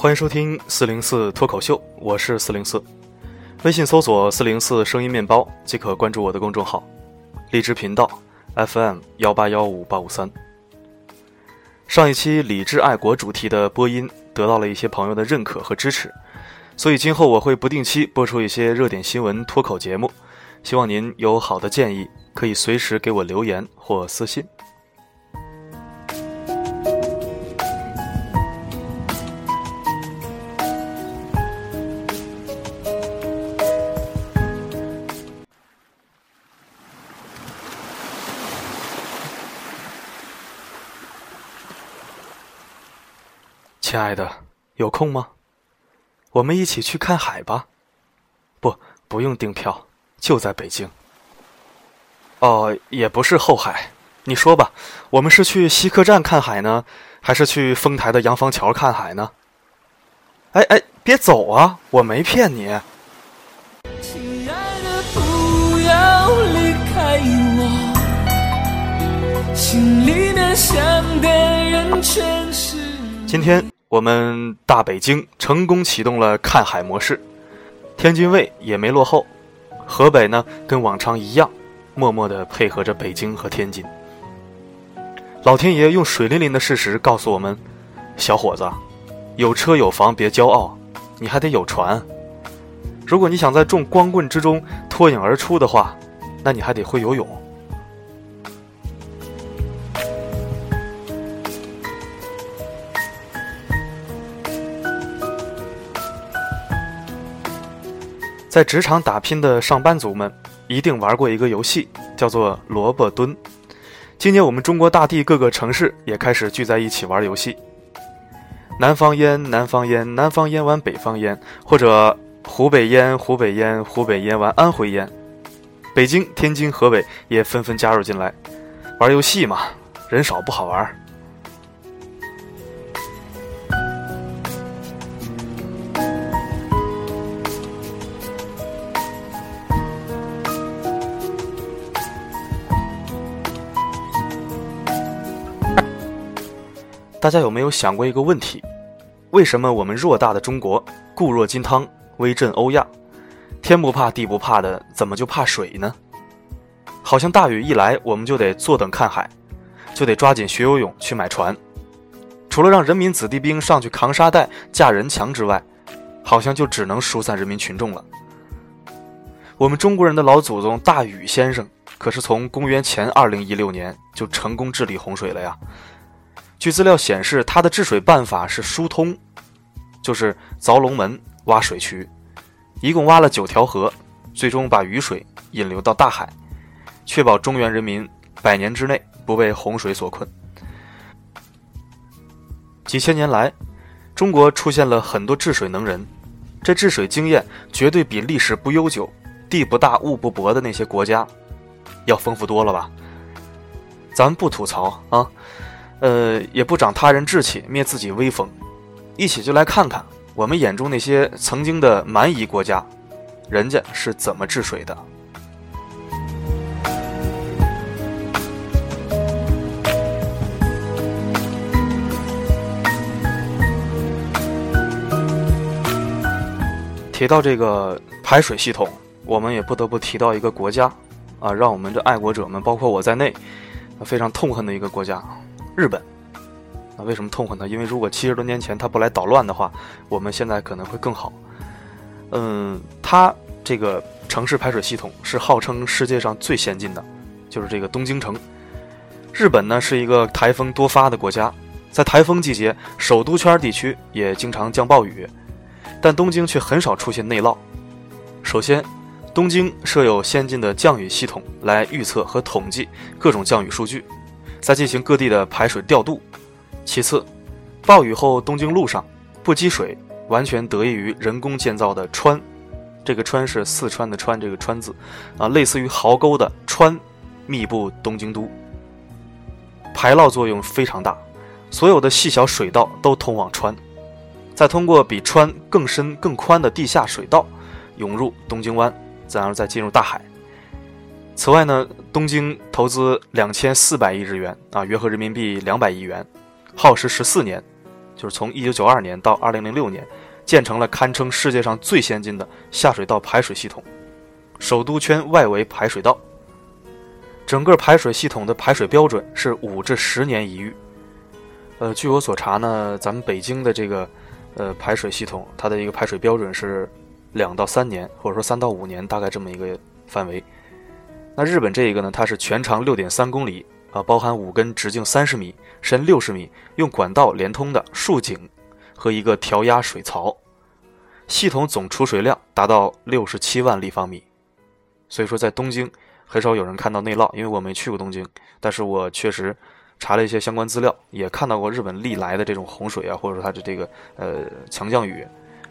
欢迎收听四零四脱口秀，我是四零四。微信搜索“四零四声音面包”即可关注我的公众号。荔枝频道 FM 幺八幺五八五三。上一期理智爱国主题的播音得到了一些朋友的认可和支持，所以今后我会不定期播出一些热点新闻脱口节目。希望您有好的建议，可以随时给我留言或私信。亲爱的，有空吗？我们一起去看海吧。不，不用订票，就在北京。哦，也不是后海。你说吧，我们是去西客站看海呢，还是去丰台的洋房桥看海呢？哎哎，别走啊！我没骗你。亲爱的，不要离开我，心里面想的人全是。今天。我们大北京成功启动了看海模式，天津卫也没落后，河北呢跟往常一样，默默地配合着北京和天津。老天爷用水淋淋的事实告诉我们：小伙子，有车有房别骄傲，你还得有船。如果你想在众光棍之中脱颖而出的话，那你还得会游泳。在职场打拼的上班族们，一定玩过一个游戏，叫做萝卜蹲。今年我们中国大地各个城市也开始聚在一起玩游戏。南方烟，南方烟，南方烟玩北方烟，或者湖北烟，湖北烟，湖北烟玩安徽烟。北京、天津、河北也纷纷加入进来，玩游戏嘛，人少不好玩。大家有没有想过一个问题？为什么我们偌大的中国，固若金汤，威震欧亚，天不怕地不怕的，怎么就怕水呢？好像大雨一来，我们就得坐等看海，就得抓紧学游泳去买船。除了让人民子弟兵上去扛沙袋、架人墙之外，好像就只能疏散人民群众了。我们中国人的老祖宗大禹先生，可是从公元前二零一六年就成功治理洪水了呀。据资料显示，他的治水办法是疏通，就是凿龙门、挖水渠，一共挖了九条河，最终把雨水引流到大海，确保中原人民百年之内不被洪水所困。几千年来，中国出现了很多治水能人，这治水经验绝对比历史不悠久、地不大物不博的那些国家要丰富多了吧？咱们不吐槽啊。呃，也不长他人志气，灭自己威风，一起就来看看我们眼中那些曾经的蛮夷国家，人家是怎么治水的。提到这个排水系统，我们也不得不提到一个国家，啊，让我们这爱国者们，包括我在内，非常痛恨的一个国家。日本，那为什么痛恨他？因为如果七十多年前他不来捣乱的话，我们现在可能会更好。嗯，他这个城市排水系统是号称世界上最先进的，就是这个东京城。日本呢是一个台风多发的国家，在台风季节，首都圈地区也经常降暴雨，但东京却很少出现内涝。首先，东京设有先进的降雨系统来预测和统计各种降雨数据。再进行各地的排水调度。其次，暴雨后东京路上不积水，完全得益于人工建造的川。这个川是四川的川，这个川字啊，类似于壕沟的川，密布东京都，排涝作用非常大。所有的细小水道都通往川，再通过比川更深更宽的地下水道涌入东京湾，然后再进入大海。此外呢，东京投资两千四百亿日元啊，约合人民币两百亿元，耗时十四年，就是从一九九二年到二零零六年，建成了堪称世界上最先进的下水道排水系统——首都圈外围排水道。整个排水系统的排水标准是五至十年一遇。呃，据我所查呢，咱们北京的这个呃排水系统，它的一个排水标准是两到三年，或者说三到五年，大概这么一个范围。那日本这一个呢，它是全长六点三公里啊，包含五根直径三十米、深六十米、用管道连通的竖井和一个调压水槽，系统总储水量达到六十七万立方米。所以说，在东京。很少有人看到内涝，因为我没去过东京，但是我确实查了一些相关资料，也看到过日本历来的这种洪水啊，或者说它的这个呃强降雨，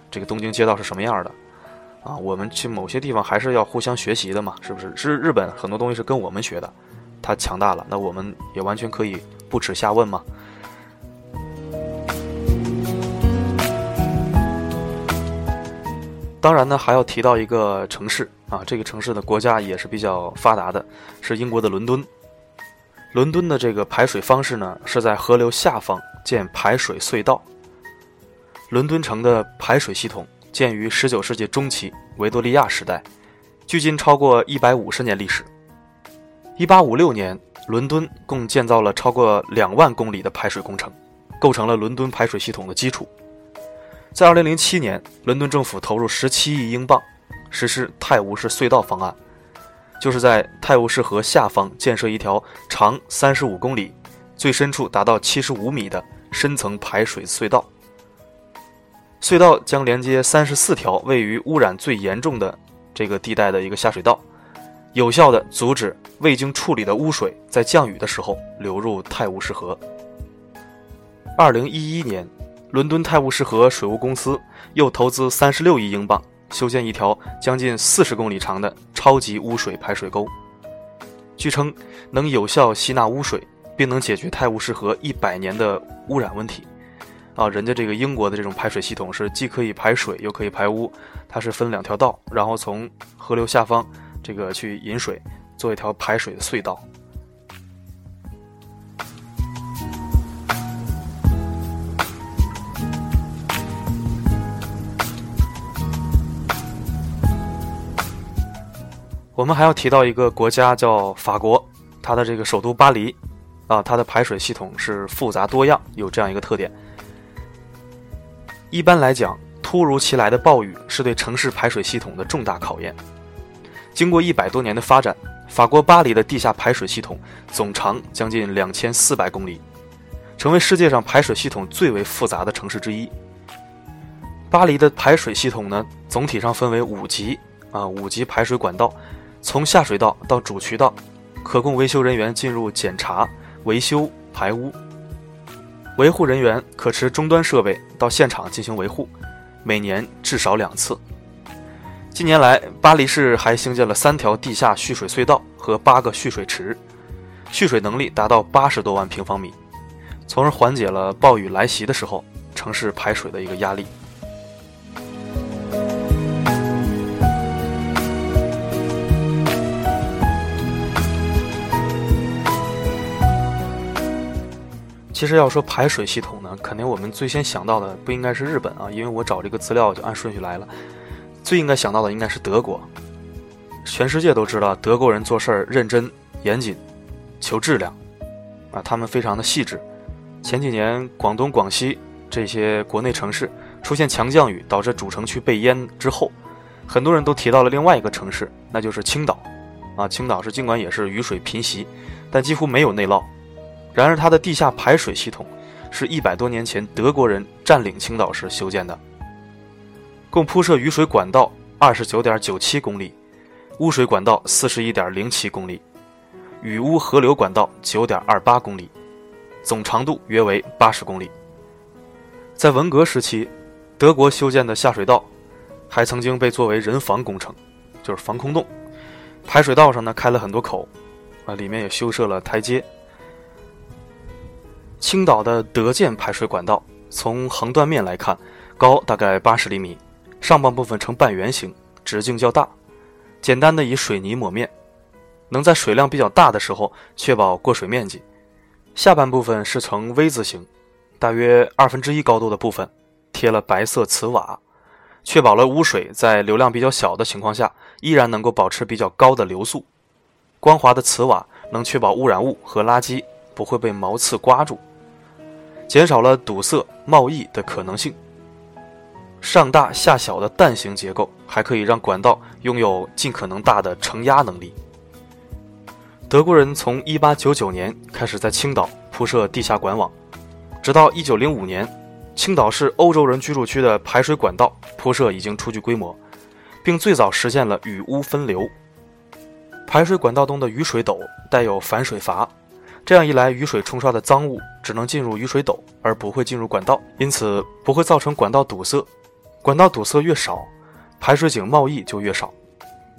这个东京街道是什么样的啊？我们去某些地方还是要互相学习的嘛，是不是？是日本很多东西是跟我们学的，它强大了，那我们也完全可以不耻下问嘛。当然呢，还要提到一个城市啊，这个城市的国家也是比较发达的，是英国的伦敦。伦敦的这个排水方式呢，是在河流下方建排水隧道。伦敦城的排水系统建于19世纪中期维多利亚时代，距今超过150年历史。1856年，伦敦共建造了超过2万公里的排水工程，构成了伦敦排水系统的基础。在2007年，伦敦政府投入17亿英镑，实施泰晤士隧道方案，就是在泰晤士河下方建设一条长35公里、最深处达到75米的深层排水隧道。隧道将连接34条位于污染最严重的这个地带的一个下水道，有效地阻止未经处理的污水在降雨的时候流入泰晤士河。2011年。伦敦泰晤士河水务公司又投资三十六亿英镑修建一条将近四十公里长的超级污水排水沟，据称能有效吸纳污水，并能解决泰晤士河一百年的污染问题。啊，人家这个英国的这种排水系统是既可以排水又可以排污，它是分两条道，然后从河流下方这个去引水，做一条排水的隧道。我们还要提到一个国家叫法国，它的这个首都巴黎，啊，它的排水系统是复杂多样，有这样一个特点。一般来讲，突如其来的暴雨是对城市排水系统的重大考验。经过一百多年的发展，法国巴黎的地下排水系统总长将近两千四百公里，成为世界上排水系统最为复杂的城市之一。巴黎的排水系统呢，总体上分为五级，啊，五级排水管道。从下水道到主渠道，可供维修人员进入检查、维修、排污。维护人员可持终端设备到现场进行维护，每年至少两次。近年来，巴黎市还兴建了三条地下蓄水隧道和八个蓄水池，蓄水能力达到八十多万平方米，从而缓解了暴雨来袭的时候城市排水的一个压力。其实要说排水系统呢，肯定我们最先想到的不应该是日本啊，因为我找这个资料就按顺序来了，最应该想到的应该是德国。全世界都知道德国人做事儿认真严谨，求质量，啊，他们非常的细致。前几年广东、广西这些国内城市出现强降雨，导致主城区被淹之后，很多人都提到了另外一个城市，那就是青岛。啊，青岛是尽管也是雨水频袭，但几乎没有内涝。然而，它的地下排水系统是一百多年前德国人占领青岛时修建的，共铺设雨水管道二十九点九七公里，污水管道四十一点零七公里，雨污河流管道九点二八公里，总长度约为八十公里。在文革时期，德国修建的下水道还曾经被作为人防工程，就是防空洞。排水道上呢开了很多口，啊，里面也修设了台阶。青岛的德建排水管道，从横断面来看，高大概八十厘米，上半部分呈半圆形，直径较大，简单的以水泥抹面，能在水量比较大的时候确保过水面积。下半部分是呈 V 字形，大约二分之一高度的部分贴了白色瓷瓦，确保了污水在流量比较小的情况下依然能够保持比较高的流速。光滑的瓷瓦能确保污染物和垃圾不会被毛刺刮住，减少了堵塞贸易的可能性。上大下小的蛋形结构还可以让管道拥有尽可能大的承压能力。德国人从1899年开始在青岛铺设地下管网，直到1905年，青岛市欧洲人居住区的排水管道铺设已经初具规模，并最早实现了雨污分流。排水管道中的雨水斗带有反水阀，这样一来，雨水冲刷的脏物只能进入雨水斗，而不会进入管道，因此不会造成管道堵塞。管道堵塞越少，排水井冒溢就越少，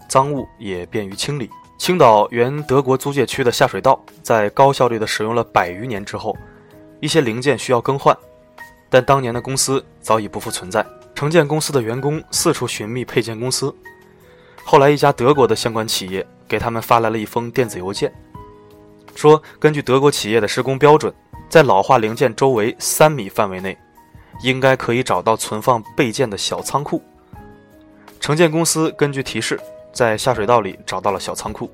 脏物也便于清理。青岛原德国租界区的下水道在高效率地使用了百余年之后，一些零件需要更换，但当年的公司早已不复存在。承建公司的员工四处寻觅配件公司，后来一家德国的相关企业。给他们发来了一封电子邮件，说根据德国企业的施工标准，在老化零件周围三米范围内，应该可以找到存放备件的小仓库。承建公司根据提示，在下水道里找到了小仓库，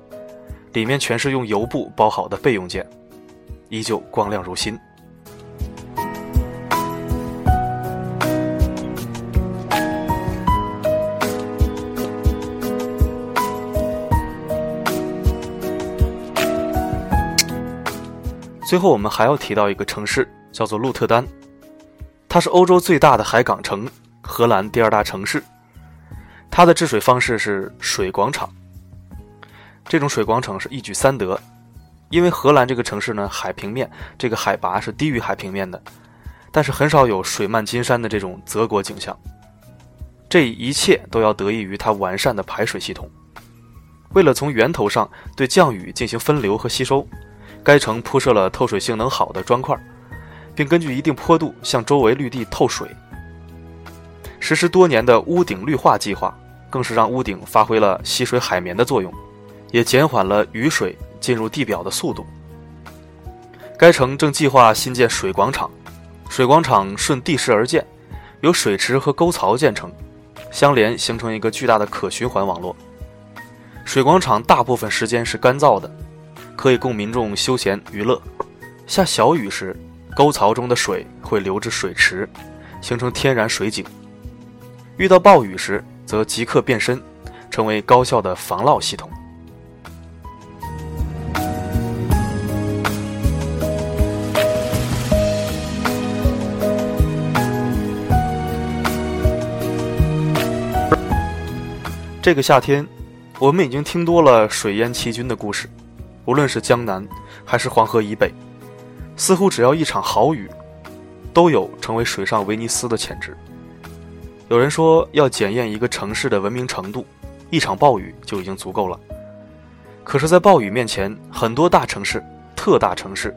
里面全是用油布包好的备用件，依旧光亮如新。最后，我们还要提到一个城市，叫做鹿特丹。它是欧洲最大的海港城，荷兰第二大城市。它的治水方式是水广场。这种水广场是一举三得，因为荷兰这个城市呢，海平面这个海拔是低于海平面的，但是很少有水漫金山的这种泽国景象。这一切都要得益于它完善的排水系统。为了从源头上对降雨进行分流和吸收。该城铺设了透水性能好的砖块，并根据一定坡度向周围绿地透水。实施多年的屋顶绿化计划，更是让屋顶发挥了吸水海绵的作用，也减缓了雨水进入地表的速度。该城正计划新建水广场，水广场顺地势而建，由水池和沟槽建成，相连形成一个巨大的可循环网络。水广场大部分时间是干燥的。可以供民众休闲娱乐。下小雨时，沟槽中的水会流至水池，形成天然水井；遇到暴雨时，则即刻变身，成为高效的防涝系统。这个夏天，我们已经听多了水淹七军的故事。无论是江南还是黄河以北，似乎只要一场好雨，都有成为水上威尼斯的潜质。有人说，要检验一个城市的文明程度，一场暴雨就已经足够了。可是，在暴雨面前，很多大城市、特大城市，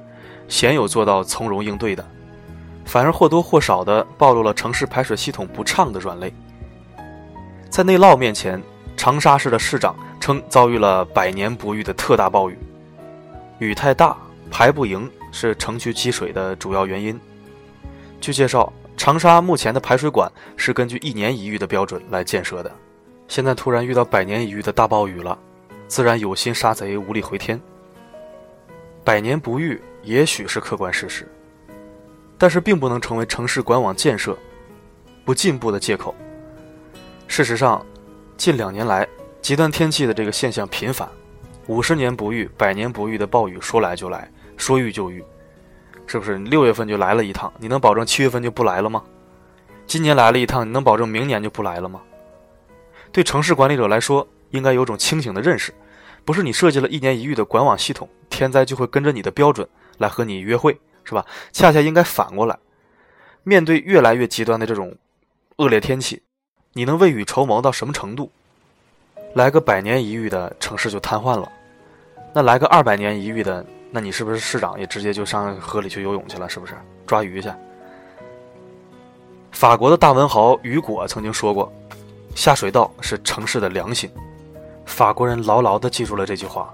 鲜有做到从容应对的，反而或多或少地暴露了城市排水系统不畅的软肋。在内涝面前，长沙市的市长称遭遇了百年不遇的特大暴雨。雨太大，排不赢是城区积水的主要原因。据介绍，长沙目前的排水管是根据一年一遇的标准来建设的。现在突然遇到百年一遇的大暴雨了，自然有心杀贼无力回天。百年不遇也许是客观事实，但是并不能成为城市管网建设不进步的借口。事实上，近两年来极端天气的这个现象频繁。五十年不遇，百年不遇的暴雨说来就来，说遇就遇，是不是？六月份就来了一趟，你能保证七月份就不来了吗？今年来了一趟，你能保证明年就不来了吗？对城市管理者来说，应该有种清醒的认识，不是你设计了一年一遇的管网系统，天灾就会跟着你的标准来和你约会，是吧？恰恰应该反过来，面对越来越极端的这种恶劣天气，你能未雨绸缪到什么程度？来个百年一遇的城市就瘫痪了。那来个二百年一遇的，那你是不是市长也直接就上河里去游泳去了？是不是抓鱼去？法国的大文豪雨果曾经说过：“下水道是城市的良心。”法国人牢牢地记住了这句话。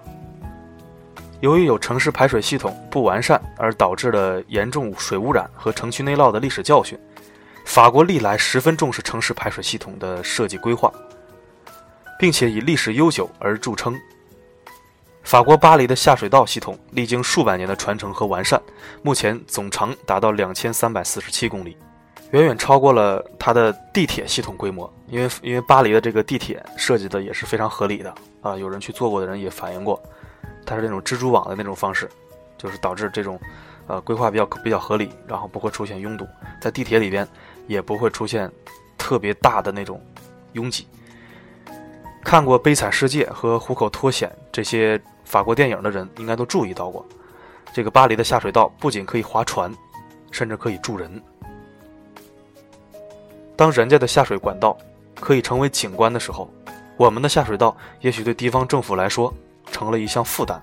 由于有城市排水系统不完善而导致的严重水污染和城区内涝的历史教训，法国历来十分重视城市排水系统的设计规划，并且以历史悠久而著称。法国巴黎的下水道系统历经数百年的传承和完善，目前总长达到两千三百四十七公里，远远超过了它的地铁系统规模。因为因为巴黎的这个地铁设计的也是非常合理的啊，有人去做过的人也反映过。它是那种蜘蛛网的那种方式，就是导致这种，呃，规划比较比较合理，然后不会出现拥堵，在地铁里边也不会出现特别大的那种拥挤。看过《悲惨世界》和《虎口脱险》这些法国电影的人，应该都注意到过，这个巴黎的下水道不仅可以划船，甚至可以住人。当人家的下水管道可以成为景观的时候，我们的下水道也许对地方政府来说。成了一项负担。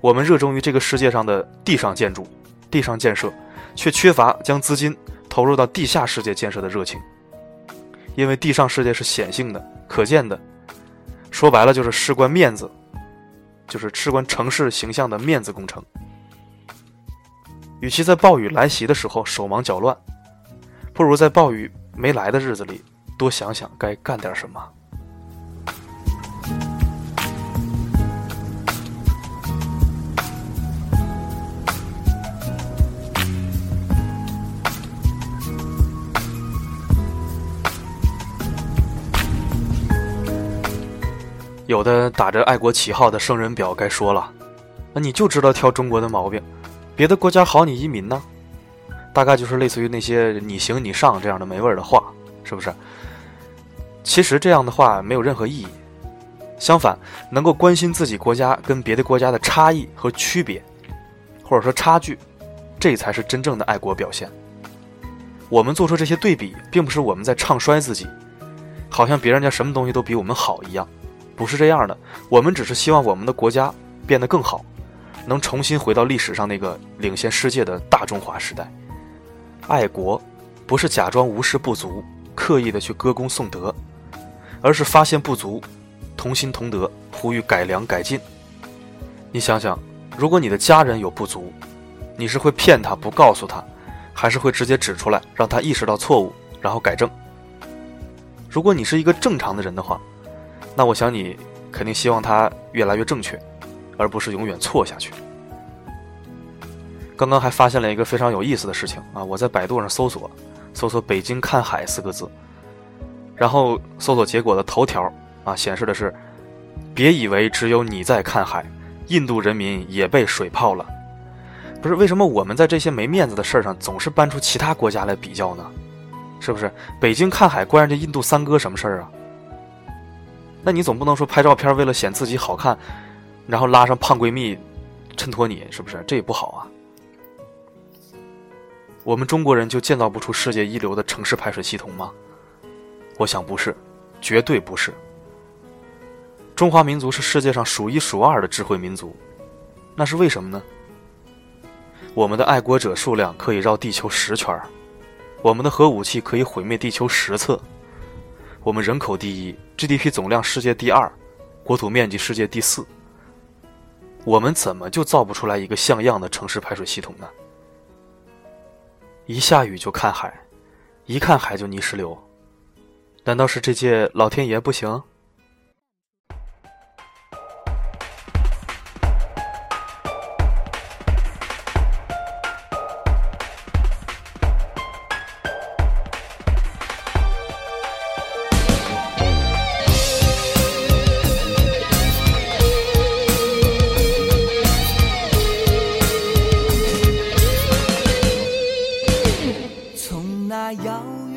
我们热衷于这个世界上的地上建筑、地上建设，却缺乏将资金投入到地下世界建设的热情。因为地上世界是显性的、可见的，说白了就是事关面子，就是事关城市形象的面子工程。与其在暴雨来袭的时候手忙脚乱，不如在暴雨没来的日子里多想想该干点什么。有的打着爱国旗号的圣人表该说了，那你就知道挑中国的毛病，别的国家好你移民呢？大概就是类似于那些你行你上这样的没味儿的话，是不是？其实这样的话没有任何意义。相反，能够关心自己国家跟别的国家的差异和区别，或者说差距，这才是真正的爱国表现。我们做出这些对比，并不是我们在唱衰自己，好像别人家什么东西都比我们好一样。不是这样的，我们只是希望我们的国家变得更好，能重新回到历史上那个领先世界的大中华时代。爱国，不是假装无视不足，刻意的去歌功颂德，而是发现不足，同心同德，呼吁改良改进。你想想，如果你的家人有不足，你是会骗他不告诉他，还是会直接指出来让他意识到错误，然后改正？如果你是一个正常的人的话。那我想你肯定希望他越来越正确，而不是永远错下去。刚刚还发现了一个非常有意思的事情啊！我在百度上搜索，搜索“北京看海”四个字，然后搜索结果的头条啊显示的是：“别以为只有你在看海，印度人民也被水泡了。”不是为什么我们在这些没面子的事儿上总是搬出其他国家来比较呢？是不是？北京看海关人家印度三哥什么事儿啊？那你总不能说拍照片为了显自己好看，然后拉上胖闺蜜衬托你，是不是？这也不好啊。我们中国人就建造不出世界一流的城市排水系统吗？我想不是，绝对不是。中华民族是世界上数一数二的智慧民族，那是为什么呢？我们的爱国者数量可以绕地球十圈我们的核武器可以毁灭地球十次。我们人口第一，GDP 总量世界第二，国土面积世界第四。我们怎么就造不出来一个像样的城市排水系统呢？一下雨就看海，一看海就泥石流，难道是这届老天爷不行？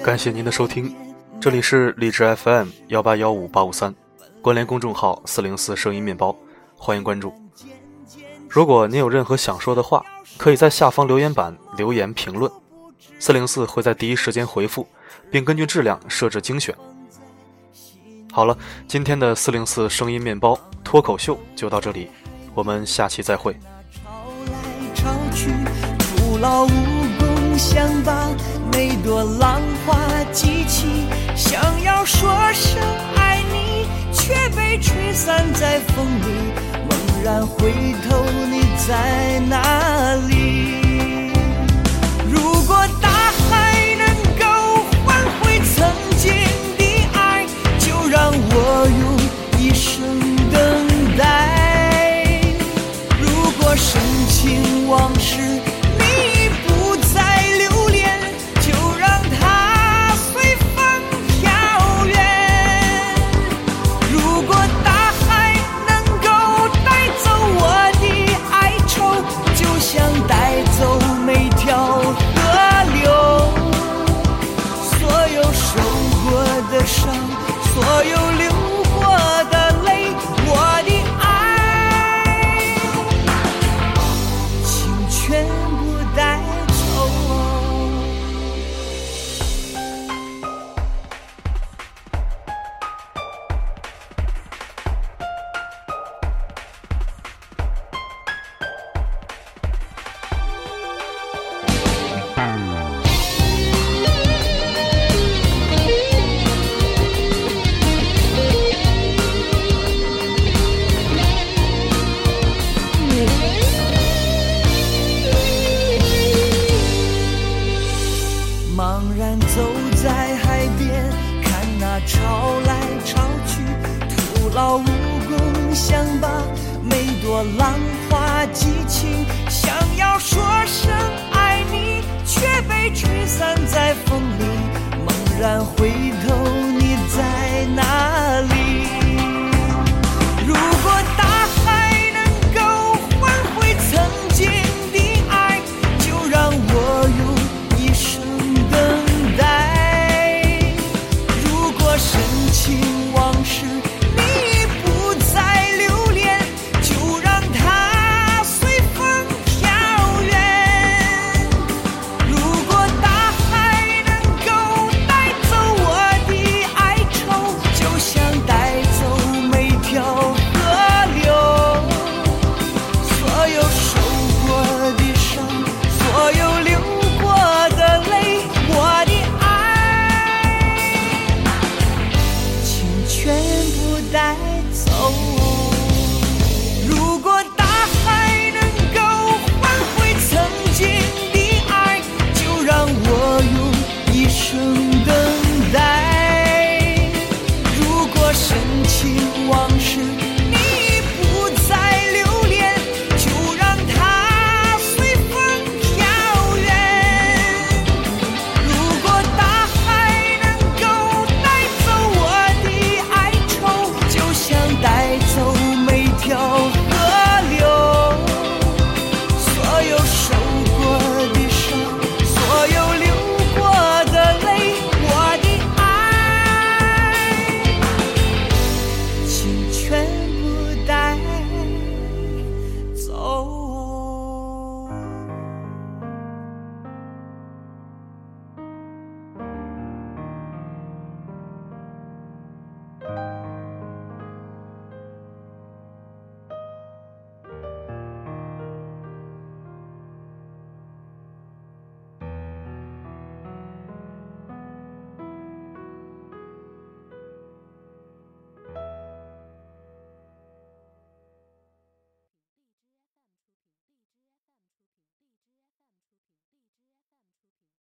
感谢您的收听，这里是荔枝 FM 幺八幺五八五三，关联公众号四零四声音面包，欢迎关注。如果您有任何想说的话，可以在下方留言板留言评论，四零四会在第一时间回复，并根据质量设置精选。好了，今天的四零四声音面包脱口秀就到这里，我们下期再会。想把每朵浪花记起，想要说声爱你，却被吹散在风里。猛然回头，你在哪里？在风里。猛然回头，